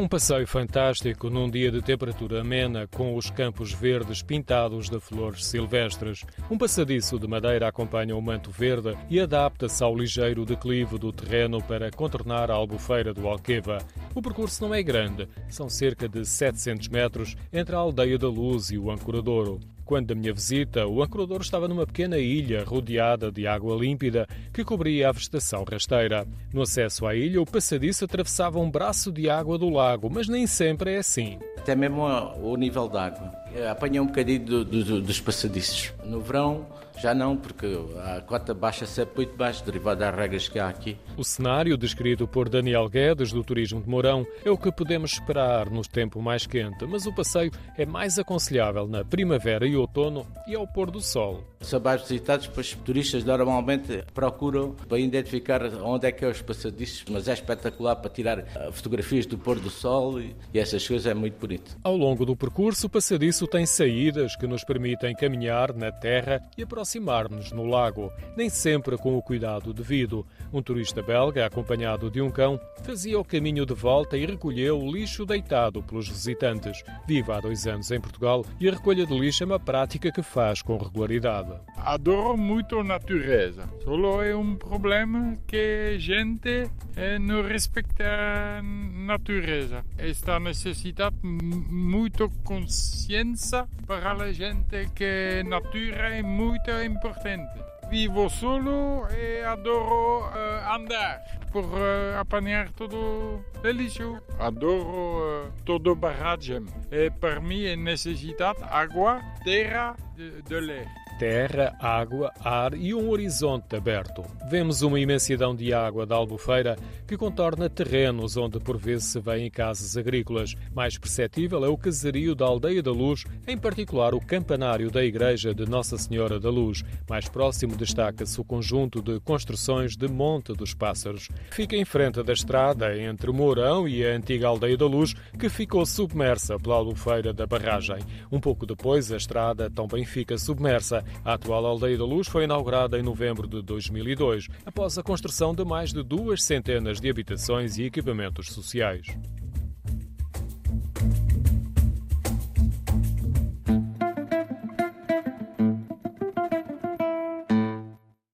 um passeio fantástico num dia de temperatura amena com os campos verdes pintados de flores silvestres. Um passadiço de madeira acompanha o manto verde e adapta-se ao ligeiro declive do terreno para contornar a albufeira do Alqueva. O percurso não é grande, são cerca de 700 metros entre a Aldeia da Luz e o Ancoradouro. Quando da minha visita, o ancorador estava numa pequena ilha rodeada de água límpida que cobria a vegetação rasteira. No acesso à ilha, o passadiço atravessava um braço de água do lago, mas nem sempre é assim. Até mesmo o nível da água. Apanha um bocadinho do, do, dos passadiços. No verão, já não, porque a cota baixa sempre muito baixo, derivada das regras que há aqui. O cenário descrito por Daniel Guedes, do Turismo de Mourão, é o que podemos esperar no tempo mais quente, mas o passeio é mais aconselhável na primavera e outono e ao pôr do sol. São mais visitados, pois turistas normalmente procuram para identificar onde é que é os passadiços, mas é espetacular para tirar eh, fotografias do pôr do sol e, e essas coisas é muito bonito. Ao longo do percurso, o passadiço tem saídas que nos permitem caminhar na terra e aproximar-nos no lago, nem sempre com o cuidado devido. Um turista belga, acompanhado de um cão, fazia o caminho de volta e recolheu o lixo deitado pelos visitantes. Vive há dois anos em Portugal e a recolha de lixo é uma prática que faz com regularidade. Adoro muito a natureza. Só é um problema que a gente eh, não respeita a natureza. Está necessidade muita consciência para a gente que a natura é muito importante. Vivo solo e adoro uh, andar por uh, apanhar todo o lixo. Adoro uh, todo barragem. E para mim é necessidade água, terra, de, de ler terra, água, ar e um horizonte aberto. Vemos uma imensidão de água da Albufeira que contorna terrenos onde por vezes se vêem casas agrícolas. Mais perceptível é o casario da Aldeia da Luz, em particular o campanário da Igreja de Nossa Senhora da Luz. Mais próximo destaca-se o conjunto de construções de Monte dos Pássaros. Fica em frente da estrada entre Mourão e a antiga Aldeia da Luz, que ficou submersa pela albufeira da barragem. Um pouco depois, a estrada também fica submersa a atual Aldeia da Luz foi inaugurada em novembro de 2002, após a construção de mais de duas centenas de habitações e equipamentos sociais.